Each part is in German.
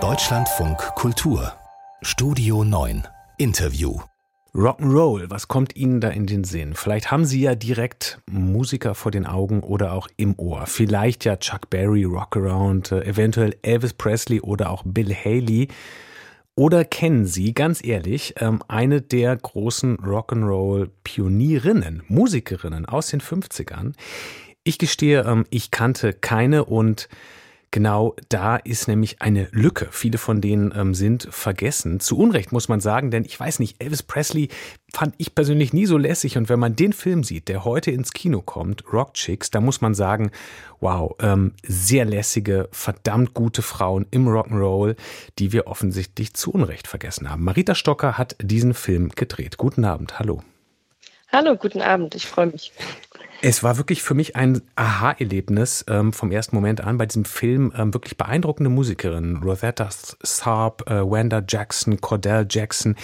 Deutschlandfunk Kultur Studio 9 Interview Rock'n'Roll, was kommt Ihnen da in den Sinn? Vielleicht haben Sie ja direkt Musiker vor den Augen oder auch im Ohr. Vielleicht ja Chuck Berry, Rockaround, äh, eventuell Elvis Presley oder auch Bill Haley. Oder kennen Sie, ganz ehrlich, ähm, eine der großen Rock'n'Roll-Pionierinnen, Musikerinnen aus den 50ern? Ich gestehe, ähm, ich kannte keine und Genau da ist nämlich eine Lücke. Viele von denen ähm, sind vergessen. Zu Unrecht muss man sagen, denn ich weiß nicht, Elvis Presley fand ich persönlich nie so lässig. Und wenn man den Film sieht, der heute ins Kino kommt, Rock Chicks, da muss man sagen, wow, ähm, sehr lässige, verdammt gute Frauen im Rock'n'Roll, die wir offensichtlich zu Unrecht vergessen haben. Marita Stocker hat diesen Film gedreht. Guten Abend, hallo. Hallo, guten Abend, ich freue mich. Es war wirklich für mich ein Aha-Erlebnis ähm, vom ersten Moment an bei diesem Film. Ähm, wirklich beeindruckende Musikerinnen. Rosetta Tharpe, äh, Wanda Jackson, Cordell Jackson.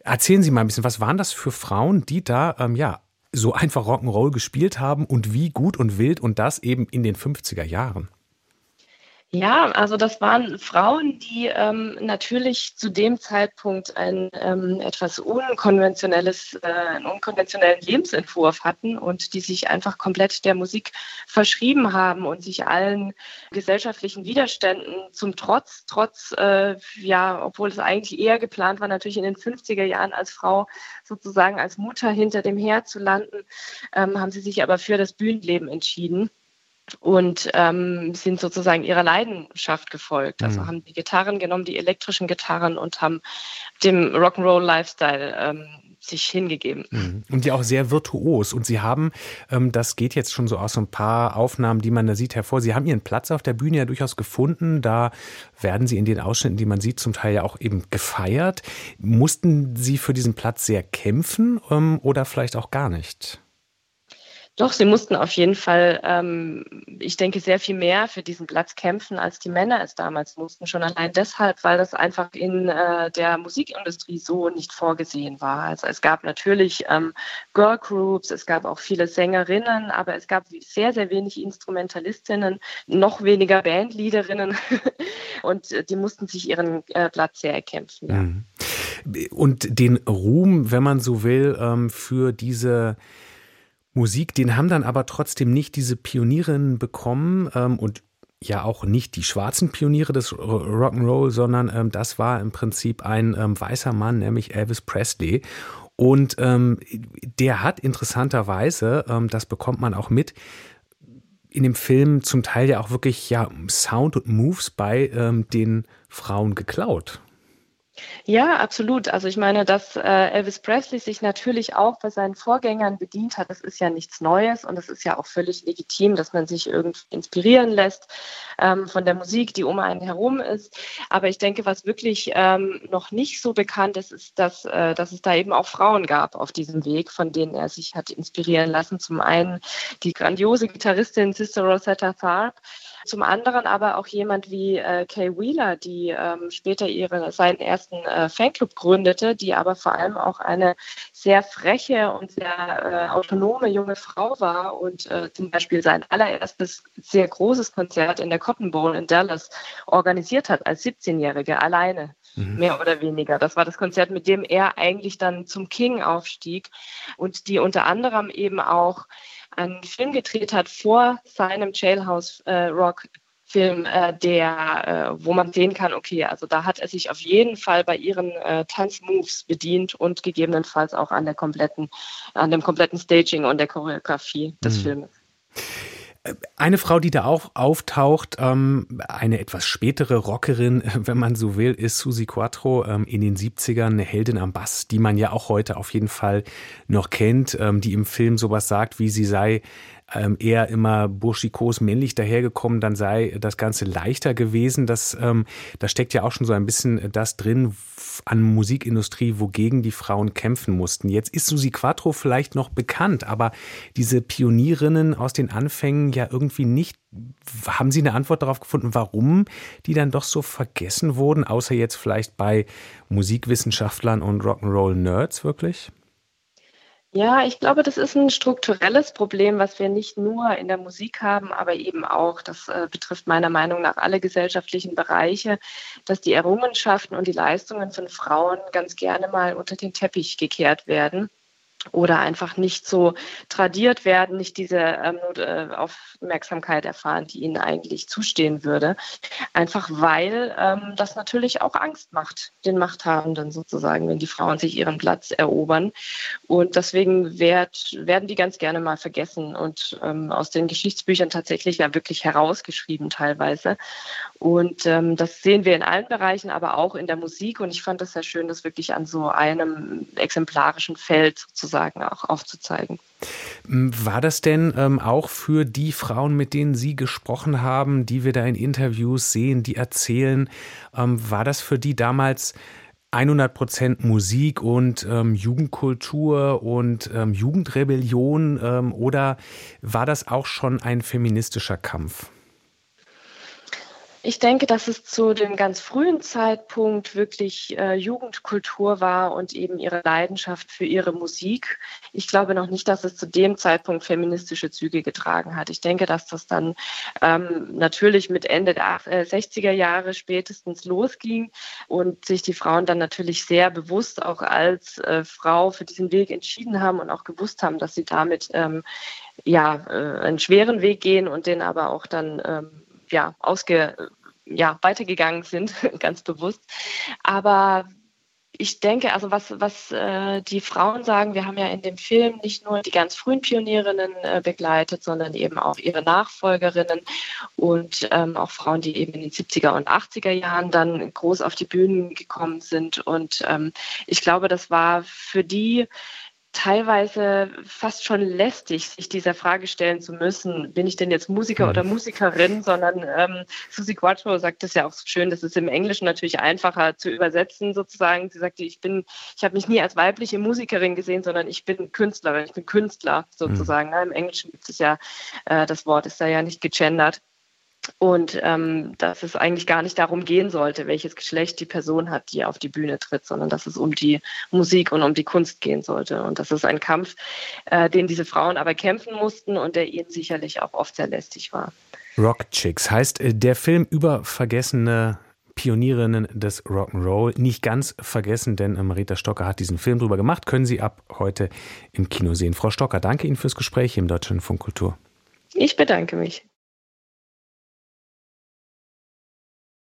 Erzählen Sie mal ein bisschen, was waren das für Frauen, die da ähm, ja so einfach Rock'n'Roll gespielt haben und wie gut und wild und das eben in den 50er Jahren? Ja, also das waren Frauen, die ähm, natürlich zu dem Zeitpunkt ein ähm, etwas unkonventionelles, äh, einen unkonventionellen Lebensentwurf hatten und die sich einfach komplett der Musik verschrieben haben und sich allen gesellschaftlichen Widerständen zum Trotz, trotz, äh, ja, obwohl es eigentlich eher geplant war, natürlich in den 50er Jahren als Frau sozusagen als Mutter hinter dem Herd zu landen, ähm, haben sie sich aber für das Bühnenleben entschieden und ähm, sind sozusagen ihrer Leidenschaft gefolgt. Also mhm. haben die Gitarren genommen, die elektrischen Gitarren und haben dem Rock'n'Roll-Lifestyle ähm, sich hingegeben. Mhm. Und die auch sehr virtuos. Und sie haben, ähm, das geht jetzt schon so aus so ein paar Aufnahmen, die man da sieht, hervor. Sie haben ihren Platz auf der Bühne ja durchaus gefunden. Da werden sie in den Ausschnitten, die man sieht, zum Teil ja auch eben gefeiert. Mussten sie für diesen Platz sehr kämpfen ähm, oder vielleicht auch gar nicht? Doch, sie mussten auf jeden Fall, ähm, ich denke, sehr viel mehr für diesen Platz kämpfen, als die Männer es damals mussten. Schon allein deshalb, weil das einfach in äh, der Musikindustrie so nicht vorgesehen war. Also es gab natürlich ähm, Girlgroups, es gab auch viele Sängerinnen, aber es gab sehr, sehr wenig Instrumentalistinnen, noch weniger Bandleaderinnen und äh, die mussten sich ihren äh, Platz sehr erkämpfen. Ja. Mhm. Und den Ruhm, wenn man so will, ähm, für diese Musik, den haben dann aber trotzdem nicht diese Pionierinnen bekommen ähm, und ja auch nicht die schwarzen Pioniere des Rock'n'Roll, sondern ähm, das war im Prinzip ein ähm, weißer Mann, nämlich Elvis Presley. Und ähm, der hat interessanterweise, ähm, das bekommt man auch mit, in dem Film zum Teil ja auch wirklich ja Sound und Moves bei ähm, den Frauen geklaut. Ja, absolut. Also ich meine, dass äh, Elvis Presley sich natürlich auch bei seinen Vorgängern bedient hat, das ist ja nichts Neues und es ist ja auch völlig legitim, dass man sich irgendwie inspirieren lässt ähm, von der Musik, die um einen herum ist. Aber ich denke, was wirklich ähm, noch nicht so bekannt ist, ist, dass, äh, dass es da eben auch Frauen gab auf diesem Weg, von denen er sich hat inspirieren lassen. Zum einen die grandiose Gitarristin Sister Rosetta Tharpe, zum anderen aber auch jemand wie äh, Kay Wheeler, die ähm, später ihre, seinen ersten äh, Fanclub gründete, die aber vor allem auch eine sehr freche und sehr äh, autonome junge Frau war und äh, zum Beispiel sein allererstes sehr großes Konzert in der Cotton Bowl in Dallas organisiert hat als 17-Jährige alleine. Mhm. Mehr oder weniger. Das war das Konzert, mit dem er eigentlich dann zum King aufstieg und die unter anderem eben auch einen Film gedreht hat vor seinem Jailhouse äh, Rock Film, äh, der, äh, wo man sehen kann, okay, also da hat er sich auf jeden Fall bei ihren äh, Tanzmoves bedient und gegebenenfalls auch an der kompletten, an dem kompletten Staging und der Choreografie des mhm. Filmes. Eine Frau, die da auch auftaucht, ähm, eine etwas spätere Rockerin, wenn man so will, ist Susi Quattro ähm, in den 70ern, eine Heldin am Bass, die man ja auch heute auf jeden Fall noch kennt, ähm, die im Film sowas sagt, wie sie sei ähm, eher immer burschikos männlich dahergekommen, dann sei das Ganze leichter gewesen. Das, ähm, da steckt ja auch schon so ein bisschen das drin an Musikindustrie, wogegen die Frauen kämpfen mussten. Jetzt ist Susi Quattro vielleicht noch bekannt, aber diese Pionierinnen aus den Anfängen ja irgendwie nicht. Haben Sie eine Antwort darauf gefunden, warum die dann doch so vergessen wurden, außer jetzt vielleicht bei Musikwissenschaftlern und Rock'n'Roll-Nerds wirklich? Ja, ich glaube, das ist ein strukturelles Problem, was wir nicht nur in der Musik haben, aber eben auch, das äh, betrifft meiner Meinung nach alle gesellschaftlichen Bereiche, dass die Errungenschaften und die Leistungen von Frauen ganz gerne mal unter den Teppich gekehrt werden oder einfach nicht so tradiert werden, nicht diese ähm, äh, Aufmerksamkeit erfahren, die ihnen eigentlich zustehen würde. Einfach weil ähm, das natürlich auch Angst macht, den Machthabenden sozusagen, wenn die Frauen sich ihren Platz erobern. Und deswegen werd, werden die ganz gerne mal vergessen und ähm, aus den Geschichtsbüchern tatsächlich ja wirklich herausgeschrieben teilweise. Und ähm, das sehen wir in allen Bereichen, aber auch in der Musik. Und ich fand das sehr schön, das wirklich an so einem exemplarischen Feld sozusagen auch aufzuzeigen. War das denn ähm, auch für die Frauen, mit denen Sie gesprochen haben, die wir da in Interviews sehen, die erzählen, ähm, war das für die damals 100 Prozent Musik und ähm, Jugendkultur und ähm, Jugendrebellion ähm, oder war das auch schon ein feministischer Kampf? Ich denke, dass es zu dem ganz frühen Zeitpunkt wirklich äh, Jugendkultur war und eben ihre Leidenschaft für ihre Musik. Ich glaube noch nicht, dass es zu dem Zeitpunkt feministische Züge getragen hat. Ich denke, dass das dann ähm, natürlich mit Ende der 60er äh, Jahre spätestens losging und sich die Frauen dann natürlich sehr bewusst auch als äh, Frau für diesen Weg entschieden haben und auch gewusst haben, dass sie damit ähm, ja, äh, einen schweren Weg gehen und den aber auch dann ähm, ja, ausge, ja, weitergegangen sind, ganz bewusst. Aber ich denke, also was, was äh, die Frauen sagen, wir haben ja in dem Film nicht nur die ganz frühen Pionierinnen äh, begleitet, sondern eben auch ihre Nachfolgerinnen und ähm, auch Frauen, die eben in den 70er und 80er Jahren dann groß auf die Bühnen gekommen sind. Und ähm, ich glaube, das war für die teilweise fast schon lästig, sich dieser Frage stellen zu müssen, bin ich denn jetzt Musiker oder hm. Musikerin, sondern ähm, Susie Quattro sagt es ja auch so schön, das ist im Englischen natürlich einfacher zu übersetzen sozusagen. Sie sagte, ich bin, ich habe mich nie als weibliche Musikerin gesehen, sondern ich bin Künstlerin, ich bin Künstler sozusagen. Mhm. Im Englischen gibt es ja, äh, das Wort ist da ja nicht gegendert. Und ähm, dass es eigentlich gar nicht darum gehen sollte, welches Geschlecht die Person hat, die auf die Bühne tritt, sondern dass es um die Musik und um die Kunst gehen sollte. Und das ist ein Kampf, äh, den diese Frauen aber kämpfen mussten und der ihnen sicherlich auch oft sehr lästig war. Rock Chicks heißt äh, der Film über vergessene Pionierinnen des Rock'n'Roll. Nicht ganz vergessen, denn Marita Stocker hat diesen Film drüber gemacht. Können Sie ab heute im Kino sehen. Frau Stocker, danke Ihnen fürs Gespräch im Deutschlandfunk Kultur. Ich bedanke mich.